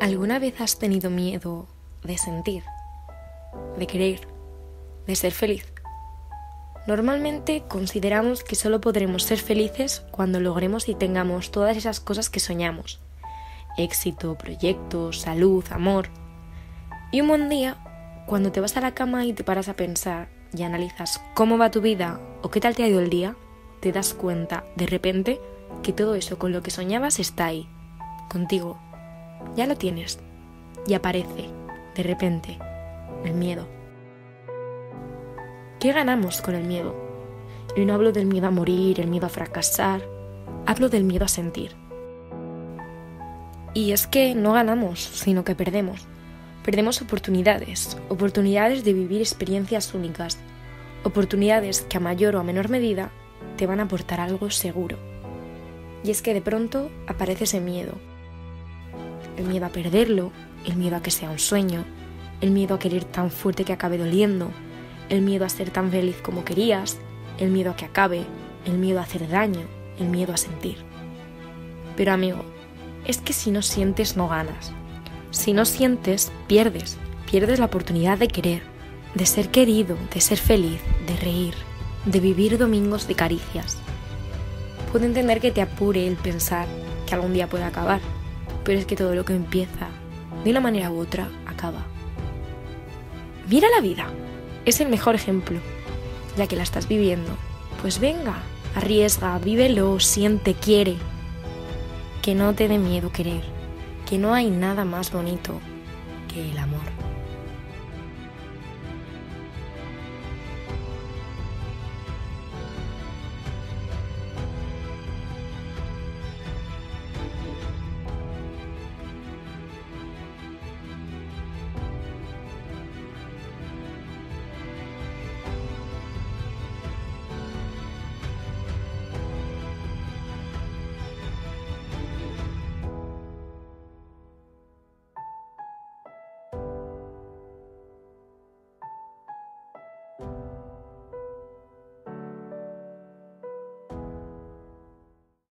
¿Alguna vez has tenido miedo de sentir, de querer, de ser feliz? Normalmente consideramos que solo podremos ser felices cuando logremos y tengamos todas esas cosas que soñamos. Éxito, proyectos, salud, amor. Y un buen día, cuando te vas a la cama y te paras a pensar y analizas cómo va tu vida o qué tal te ha ido el día, te das cuenta de repente que todo eso con lo que soñabas está ahí, contigo. Ya lo tienes. Y aparece, de repente, el miedo. ¿Qué ganamos con el miedo? Y no hablo del miedo a morir, el miedo a fracasar, hablo del miedo a sentir. Y es que no ganamos, sino que perdemos. Perdemos oportunidades, oportunidades de vivir experiencias únicas, oportunidades que a mayor o a menor medida te van a aportar algo seguro. Y es que de pronto aparece ese miedo. El miedo a perderlo, el miedo a que sea un sueño, el miedo a querer tan fuerte que acabe doliendo, el miedo a ser tan feliz como querías, el miedo a que acabe, el miedo a hacer daño, el miedo a sentir. Pero amigo, es que si no sientes no ganas. Si no sientes, pierdes. Pierdes la oportunidad de querer, de ser querido, de ser feliz, de reír, de vivir domingos de caricias. Puedo entender que te apure el pensar que algún día puede acabar, pero es que todo lo que empieza, de una manera u otra, acaba. Mira la vida, es el mejor ejemplo, ya que la estás viviendo. Pues venga, arriesga, vívelo, siente, quiere. Que no te dé miedo querer, que no hay nada más bonito que el amor.